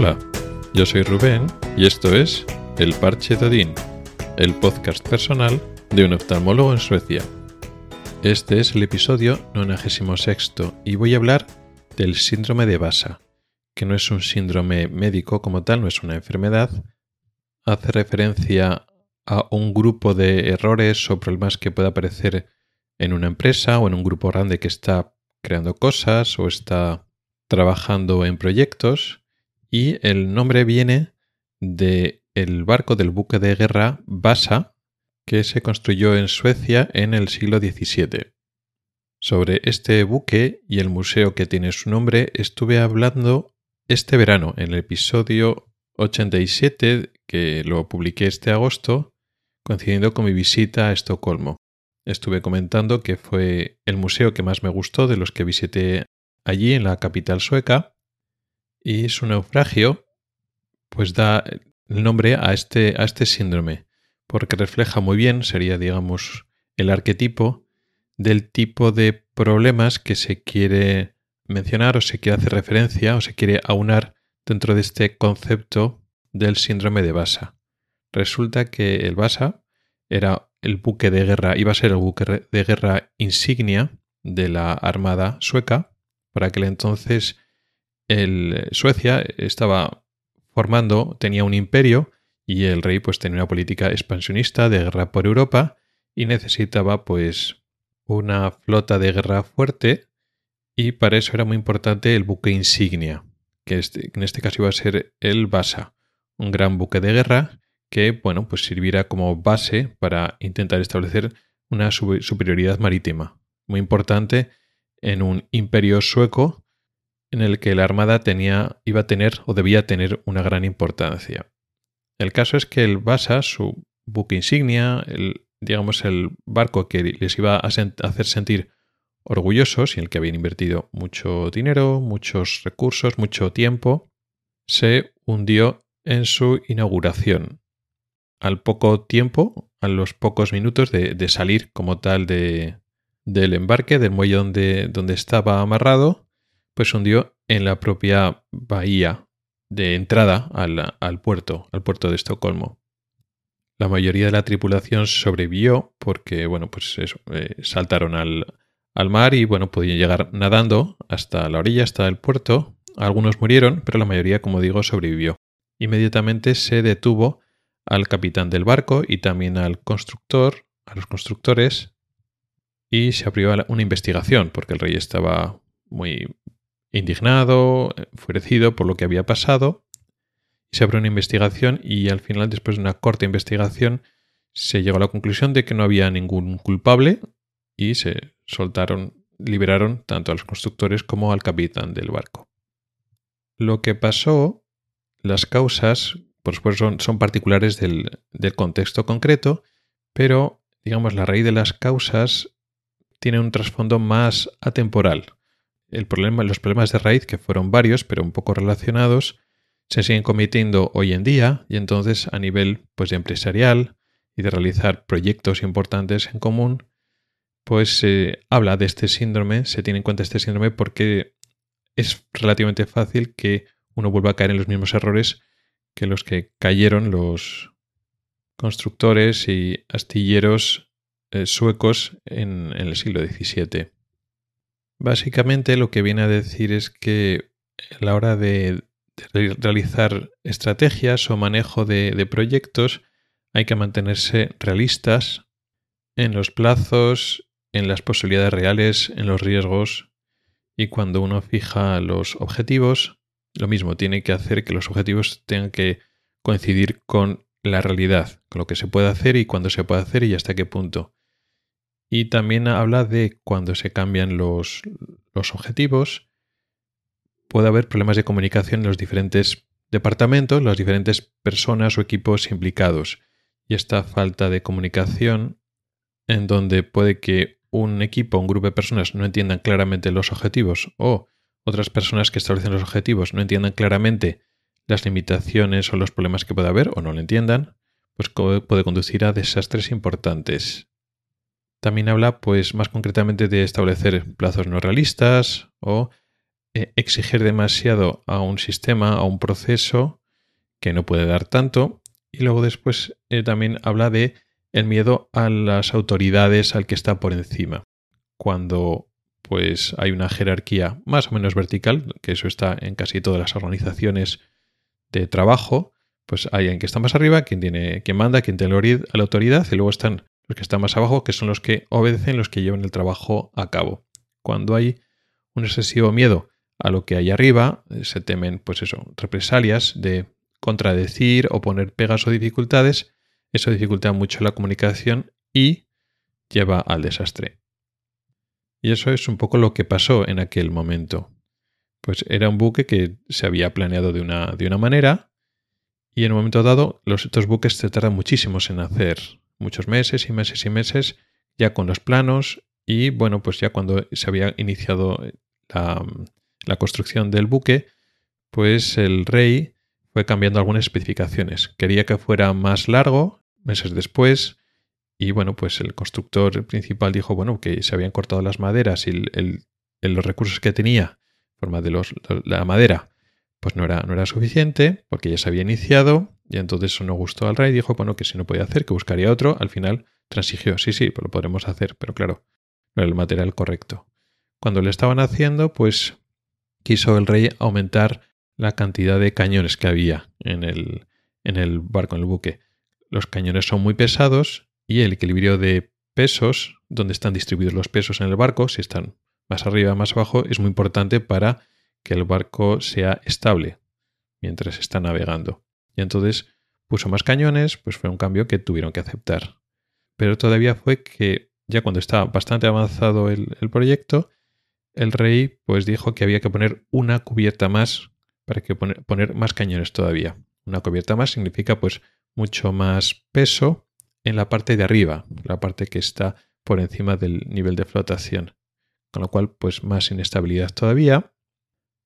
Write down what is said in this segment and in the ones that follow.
Hola, yo soy Rubén y esto es El Parche de Odín, el podcast personal de un oftalmólogo en Suecia. Este es el episodio 96 y voy a hablar del síndrome de Basa, que no es un síndrome médico como tal, no es una enfermedad. Hace referencia a un grupo de errores o problemas que puede aparecer en una empresa o en un grupo grande que está creando cosas o está trabajando en proyectos y el nombre viene de el barco del buque de guerra Vasa que se construyó en Suecia en el siglo XVII. Sobre este buque y el museo que tiene su nombre estuve hablando este verano en el episodio 87 que lo publiqué este agosto coincidiendo con mi visita a Estocolmo. Estuve comentando que fue el museo que más me gustó de los que visité allí en la capital sueca y su naufragio pues da el nombre a este, a este síndrome porque refleja muy bien, sería digamos el arquetipo del tipo de problemas que se quiere mencionar o se quiere hacer referencia o se quiere aunar dentro de este concepto del síndrome de Basa. Resulta que el Basa era el buque de guerra, iba a ser el buque de guerra insignia de la Armada sueca. Por aquel entonces el Suecia estaba formando, tenía un imperio y el rey pues tenía una política expansionista de guerra por Europa y necesitaba pues una flota de guerra fuerte y para eso era muy importante el buque insignia, que este, en este caso iba a ser el Basa, un gran buque de guerra que bueno pues sirviera como base para intentar establecer una superioridad marítima, muy importante en un imperio sueco en el que la armada tenía, iba a tener o debía tener una gran importancia. El caso es que el Basa, su buque insignia, el, digamos el barco que les iba a hacer sentir orgullosos y en el que habían invertido mucho dinero, muchos recursos, mucho tiempo, se hundió en su inauguración. Al poco tiempo, a los pocos minutos de, salir como tal de, del embarque, del muelle donde, donde estaba amarrado, pues hundió en la propia bahía de entrada al, puerto, al puerto de Estocolmo. La mayoría de la tripulación sobrevivió porque, bueno, pues eh, saltaron al, al mar y, bueno, podían llegar nadando hasta la orilla, hasta el puerto. Algunos murieron, pero la mayoría, como digo, sobrevivió. Inmediatamente se detuvo al capitán del barco y también al constructor, a los constructores, y se abrió una investigación porque el rey estaba muy indignado, enfurecido por lo que había pasado, se abrió una investigación y al final, después de una corta investigación, se llegó a la conclusión de que no había ningún culpable y se soltaron, liberaron tanto a los constructores como al capitán del barco. Lo que pasó, las causas, por supuesto, son, son particulares del, del contexto concreto, pero, digamos, la raíz de las causas tiene un trasfondo más atemporal, el problema, los problemas de raíz, que fueron varios, pero un poco relacionados, se siguen cometiendo hoy en día y entonces a nivel pues, empresarial y de realizar proyectos importantes en común, pues se habla de este síndrome, se tiene en cuenta este síndrome porque es relativamente fácil que uno vuelva a caer en los mismos errores que los que cayeron los constructores y astilleros eh, suecos en, en el siglo XVII. Básicamente lo que viene a decir es que a la hora de, realizar estrategias o manejo de, proyectos hay que mantenerse realistas en los plazos, en las posibilidades reales, en los riesgos y cuando uno fija los objetivos, lo mismo tiene que hacer que los objetivos tengan que coincidir con la realidad, con lo que se puede hacer y cuándo se puede hacer y hasta qué punto. Y también habla de cuando se cambian los, los objetivos, puede haber problemas de comunicación en los diferentes departamentos, las diferentes personas o equipos implicados. Y esta falta de comunicación, en donde puede que un equipo, un grupo de personas no entiendan claramente los objetivos o otras personas que establecen los objetivos no entiendan claramente las limitaciones o los problemas que puede haber o no lo entiendan, pues puede conducir a desastres importantes. También habla, pues, más concretamente de establecer plazos no realistas o eh, exigir demasiado a un sistema, a un proceso que no puede dar tanto. Y luego después eh, también habla de el miedo a las autoridades al que está por encima. Cuando pues hay una jerarquía más o menos vertical, que eso está en casi todas las organizaciones de trabajo, pues hay alguien que está más arriba, quien tiene, quien manda, quien tiene la autoridad, y luego están los que están más abajo, que son los que obedecen, los que llevan el trabajo a cabo. Cuando hay un excesivo miedo a lo que hay arriba, eh, se temen, pues eso, represalias de contradecir o poner pegas o dificultades, eso dificulta mucho la comunicación y lleva al desastre. Y eso es un poco lo que pasó en aquel momento. Pues era un buque que se había planeado de una, de una manera y en un momento dado los, estos buques se tardan muchísimos en hacer, muchos meses y meses y meses ya con los planos y bueno, pues ya cuando se había iniciado la, construcción del buque, pues el rey fue cambiando algunas especificaciones. Quería que fuera más largo, meses después, y bueno, pues el constructor principal dijo, bueno, que se habían cortado las maderas y los recursos que tenía, en forma de los, la madera, pues no era, no era suficiente, porque ya se había iniciado, y entonces eso no gustó al rey, dijo, bueno, que si no podía hacer, que buscaría otro, al final transigió, sí, sí, pues lo podremos hacer, pero claro, no era el material correcto. Cuando le estaban haciendo, pues quiso el rey aumentar la cantidad de cañones que había en el, en el barco, en el buque. Los cañones son muy pesados y el equilibrio de pesos, donde están distribuidos los pesos en el barco, si están más arriba, más abajo, es muy importante para que el barco sea estable mientras está navegando. Y entonces puso más cañones, pues fue un cambio que tuvieron que aceptar. Pero todavía fue que ya cuando estaba bastante avanzado el, proyecto, el rey pues dijo que había que poner una cubierta más para que poner, poner más cañones todavía. Una cubierta más significa pues mucho más peso en la parte de arriba, la parte que está por encima del nivel de flotación. Con lo cual, pues más inestabilidad todavía.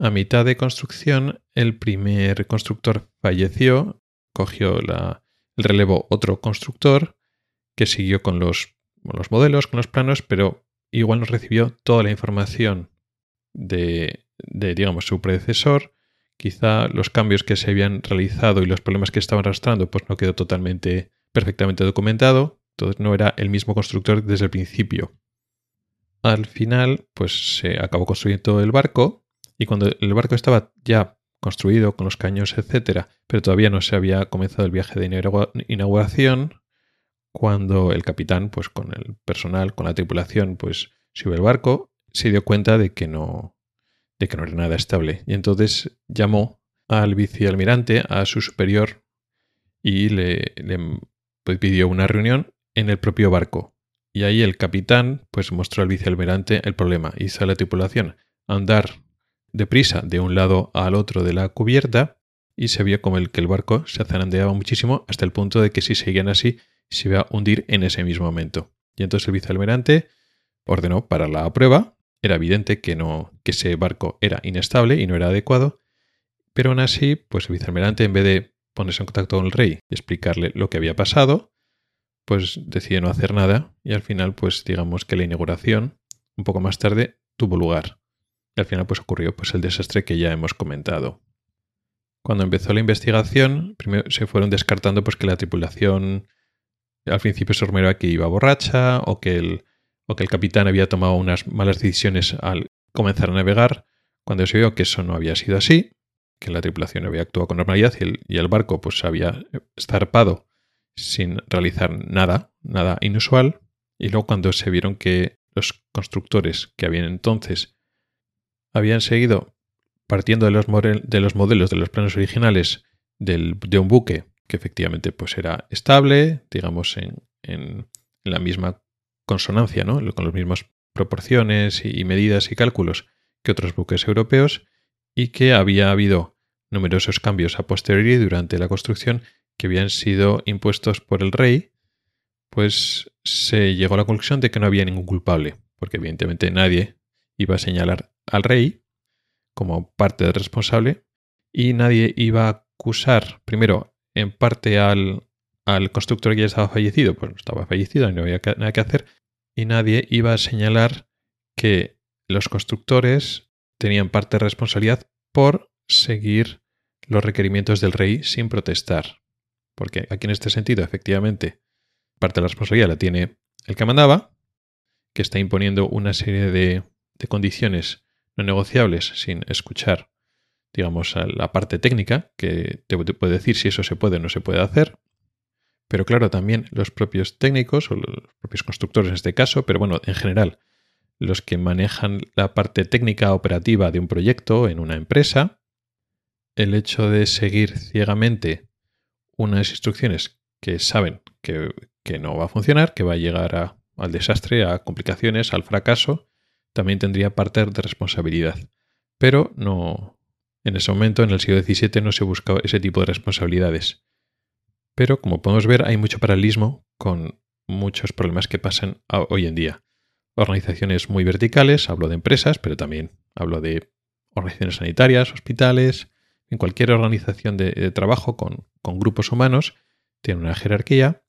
A mitad de construcción, el primer constructor falleció, cogió el relevo otro constructor que siguió con los, los modelos, con los planos, pero igual no recibió toda la información de, de, digamos, su predecesor. Quizá los cambios que se habían realizado y los problemas que estaban arrastrando, pues no quedó totalmente perfectamente documentado, entonces no era el mismo constructor desde el principio. Al final, pues se acabó construyendo el barco y cuando el barco estaba ya construido con los caños, etcétera, pero todavía no se había comenzado el viaje de inauguración, cuando el capitán, pues con el personal, con la tripulación, pues subió el barco, se dio cuenta de que no, de que no era nada estable. Y entonces llamó al vicealmirante, a su superior, y le, pidió una reunión en el propio barco. Y ahí el capitán pues mostró al vicealmirante el problema. Hizo a la tripulación andar deprisa de un lado al otro de la cubierta y se vio como el que el barco se zarandeaba muchísimo hasta el punto de que si seguían así se iba a hundir en ese mismo momento. Y entonces el vicealmirante ordenó para la prueba. Era evidente que no que ese barco era inestable y no era adecuado, pero aún así, pues el vicealmirante en vez de ponerse en contacto con el rey y explicarle lo que había pasado, pues decidió no hacer nada y al final, pues digamos que la inauguración, un poco más tarde, tuvo lugar. Y al final, pues ocurrió pues, el desastre que ya hemos comentado. Cuando empezó la investigación, primero se fueron descartando pues, que la tripulación al principio se rumoreaba que iba borracha o que, el, o que el capitán había tomado unas malas decisiones al comenzar a navegar, cuando se vio que eso no había sido así, que la tripulación había actuado con normalidad y el, barco pues había zarpado sin realizar nada, nada inusual. Y luego cuando se vieron que los constructores que habían entonces habían seguido partiendo de los, de los modelos de los planos originales de un buque que efectivamente pues era estable, digamos, en, en la misma consonancia, ¿no? con las mismas proporciones y medidas y cálculos que otros buques europeos, y que había habido numerosos cambios a posteriori durante la construcción que habían sido impuestos por el rey, pues se llegó a la conclusión de que no había ningún culpable, porque evidentemente nadie iba a señalar al rey como parte del responsable y nadie iba a acusar primero en parte al, al constructor que ya estaba fallecido, pues estaba fallecido y no había nada que hacer, y nadie iba a señalar que los constructores tenían parte de responsabilidad por seguir los requerimientos del rey sin protestar. Porque aquí en este sentido, efectivamente, parte de la responsabilidad la tiene el que mandaba, que está imponiendo una serie de, condiciones no negociables sin escuchar, digamos, a la parte técnica, que te puede decir si eso se puede o no se puede hacer. Pero claro, también los propios técnicos o los propios constructores en este caso, pero bueno, en general, los que manejan la parte técnica operativa de un proyecto en una empresa, el hecho de seguir ciegamente unas instrucciones que saben que, no va a funcionar, que va a llegar al desastre, a complicaciones, al fracaso, también tendría parte de responsabilidad. Pero no, en ese momento, en el siglo XVII, no se buscaba ese tipo de responsabilidades. Pero como podemos ver, hay mucho paralelismo con muchos problemas que pasan hoy en día organizaciones muy verticales, hablo de empresas, pero también hablo de organizaciones sanitarias, hospitales, en cualquier organización de, trabajo con, grupos humanos, tiene una jerarquía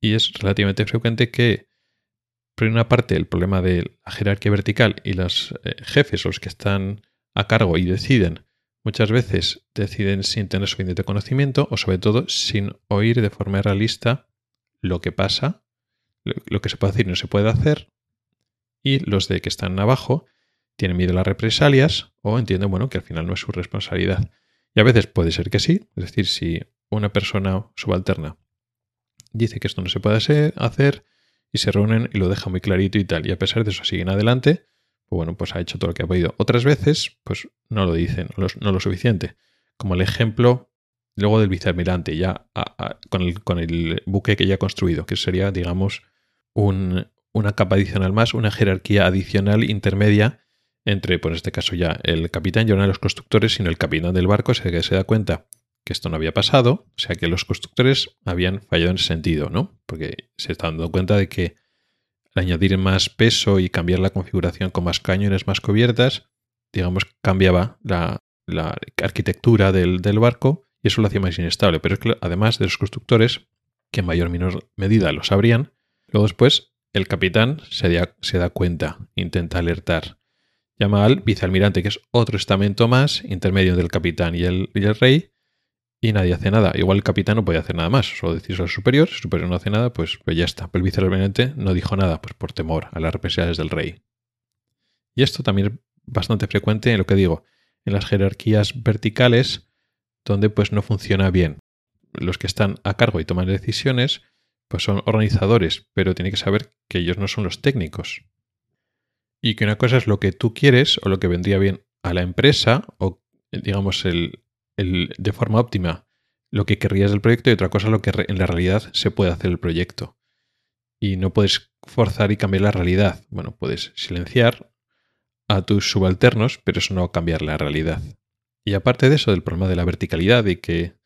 y es relativamente frecuente que, por una parte, el problema de la jerarquía vertical y los eh, jefes, los que están a cargo y deciden, muchas veces deciden sin tener suficiente conocimiento o sobre todo sin oír de forma realista lo que pasa, lo que se puede hacer y no se puede hacer, y los de que están abajo tienen miedo a las represalias o entienden, bueno, que al final no es su responsabilidad. Y a veces puede ser que sí, es decir, si una persona subalterna dice que esto no se puede hacer y se reúnen y lo deja muy clarito y tal, y a pesar de eso siguen adelante, pues bueno, pues ha hecho todo lo que ha podido. Otras veces, pues no lo dicen, no lo, suficiente. Como el ejemplo luego del vicealmirante, ya con, el, con el buque que ya ha construido, que sería, digamos, un, una capa adicional más, una jerarquía adicional intermedia entre, por este caso ya, el capitán y uno de los constructores, sino el capitán del barco, se, que se da cuenta que esto no había pasado, o sea que los constructores habían fallado en ese sentido, ¿no? Porque se están dando cuenta de que al añadir más peso y cambiar la configuración con más cañones, más cubiertas, digamos, cambiaba la, arquitectura del, barco y eso lo hacía más inestable. Pero es que además de los constructores, que en mayor o menor medida lo sabrían, luego después el capitán se da, cuenta, intenta alertar. Llama al vicealmirante, que es otro estamento más, intermedio del capitán y el, rey, y nadie hace nada. Igual el capitán no puede hacer nada más, solo decir al superior, si el superior no hace nada, pues, pues ya está. Pero el vicealmirante no dijo nada, pues por temor a las represalias del rey. Y esto también es bastante frecuente en lo que digo, en las jerarquías verticales, donde pues no funciona bien. Los que están a cargo y toman decisiones pues son organizadores, pero tiene que saber que ellos no son los técnicos. Y que una cosa es lo que tú quieres o lo que vendría bien a la empresa o digamos el, de forma óptima lo que querrías del proyecto y otra cosa lo que en la realidad se puede hacer el proyecto. Y no puedes forzar y cambiar la realidad. Bueno, puedes silenciar a tus subalternos, pero eso no cambiar la realidad. Y aparte de eso, del problema de la verticalidad y que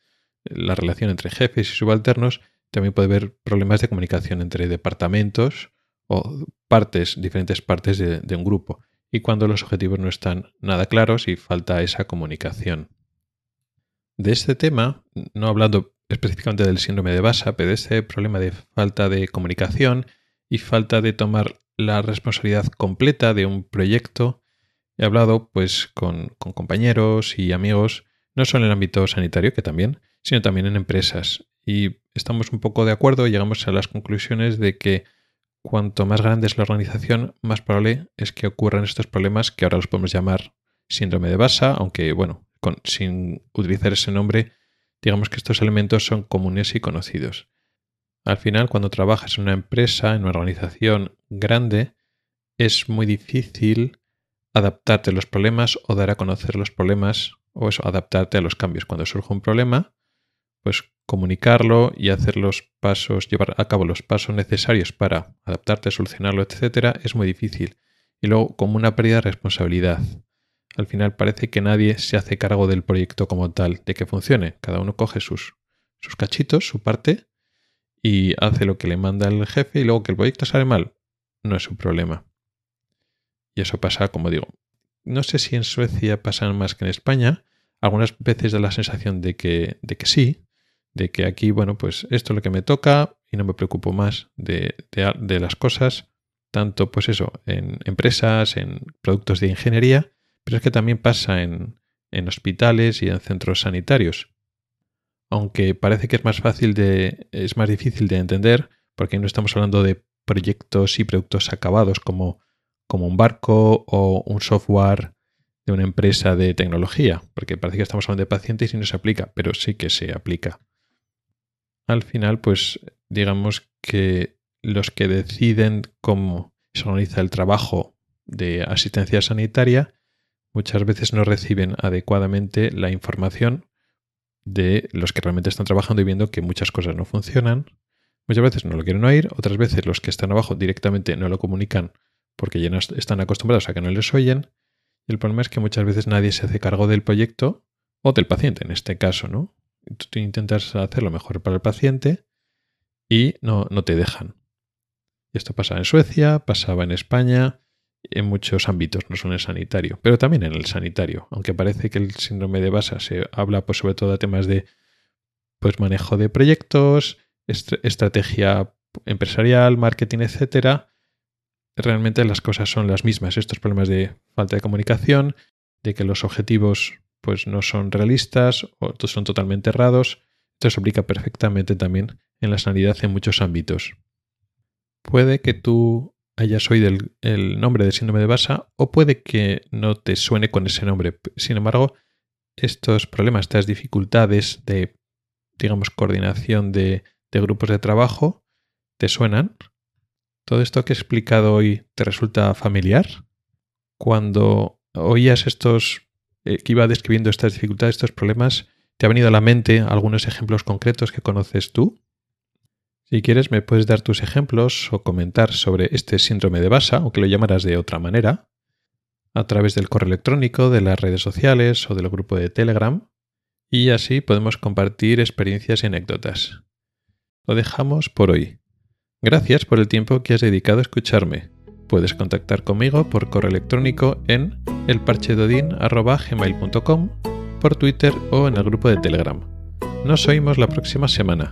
la relación entre jefes y subalternos también puede haber problemas de comunicación entre departamentos o partes, diferentes partes de, un grupo. Y cuando los objetivos no están nada claros y falta esa comunicación. De este tema, no hablando específicamente del síndrome de Basa, pero de este problema de falta de comunicación y falta de tomar la responsabilidad completa de un proyecto, he hablado pues con, compañeros y amigos, no solo en el ámbito sanitario, que también, sino también en empresas. Y estamos un poco de acuerdo llegamos a las conclusiones de que cuanto más grande es la organización, más probable es que ocurran estos problemas que ahora los podemos llamar síndrome de Basa, aunque bueno, sin utilizar ese nombre, digamos que estos elementos son comunes y conocidos. Al final, cuando trabajas en una empresa, en una organización grande, es muy difícil adaptarte a los problemas o dar a conocer los problemas o eso, adaptarte a los cambios. Cuando surge un problema, pues comunicarlo y hacer los pasos, llevar a cabo los pasos necesarios para adaptarte, solucionarlo, etcétera, es muy difícil. Y luego, como una pérdida de responsabilidad. Al final parece que nadie se hace cargo del proyecto como tal, de que funcione. Cada uno coge sus, sus cachitos, su parte, y hace lo que le manda el jefe, y luego que el proyecto sale mal, no es su problema. Y eso pasa, como digo, no sé si en Suecia pasan más que en España. Algunas veces da la sensación de que, de que sí, de que aquí, bueno, pues esto es lo que me toca y no me preocupo más de, las cosas, tanto pues eso, en empresas, en productos de ingeniería, pero es que también pasa en, en hospitales y en centros sanitarios. Aunque parece que es más fácil de. es más difícil de entender, porque no estamos hablando de proyectos y productos acabados como, como un barco o un software de una empresa de tecnología, porque parece que estamos hablando de pacientes y no se aplica, pero sí que se aplica. Al final, pues digamos que los que deciden cómo se organiza el trabajo de asistencia sanitaria muchas veces no reciben adecuadamente la información de los que realmente están trabajando y viendo que muchas cosas no funcionan. Muchas veces no lo quieren oír, otras veces los que están abajo directamente no lo comunican porque ya no están acostumbrados a que no les oyen. Y el problema es que muchas veces nadie se hace cargo del proyecto o del paciente en este caso, ¿no? Tú intentas hacer lo mejor para el paciente y no, no te dejan. Esto pasa en Suecia, pasaba en España, en muchos ámbitos, no solo en el sanitario, pero también en el sanitario, aunque parece que el síndrome de Basa se habla pues, sobre todo de temas de pues, manejo de proyectos, estrategia empresarial, marketing, etcétera. Realmente las cosas son las mismas. Estos problemas de falta de comunicación, de que los objetivos pues, no son realistas o son totalmente errados. Esto se aplica perfectamente también en la sanidad en muchos ámbitos. Puede que tú hayas oído el, nombre del síndrome de Basa o puede que no te suene con ese nombre. Sin embargo, estos problemas, estas dificultades de, digamos, coordinación de, grupos de trabajo, ¿te suenan? ¿Todo esto que he explicado hoy te resulta familiar? Cuando oías estos, eh, que iba describiendo estas dificultades, estos problemas, ¿te ha venido a la mente algunos ejemplos concretos que conoces tú? Si quieres, me puedes dar tus ejemplos o comentar sobre este síndrome de Basa, o que lo llamarás de otra manera, a través del correo electrónico, de las redes sociales o del grupo de Telegram, y así podemos compartir experiencias y anécdotas. Lo dejamos por hoy. Gracias por el tiempo que has dedicado a escucharme. Puedes contactar conmigo por correo electrónico en elparchedodin.gmail.com, por Twitter o en el grupo de Telegram. Nos oímos la próxima semana.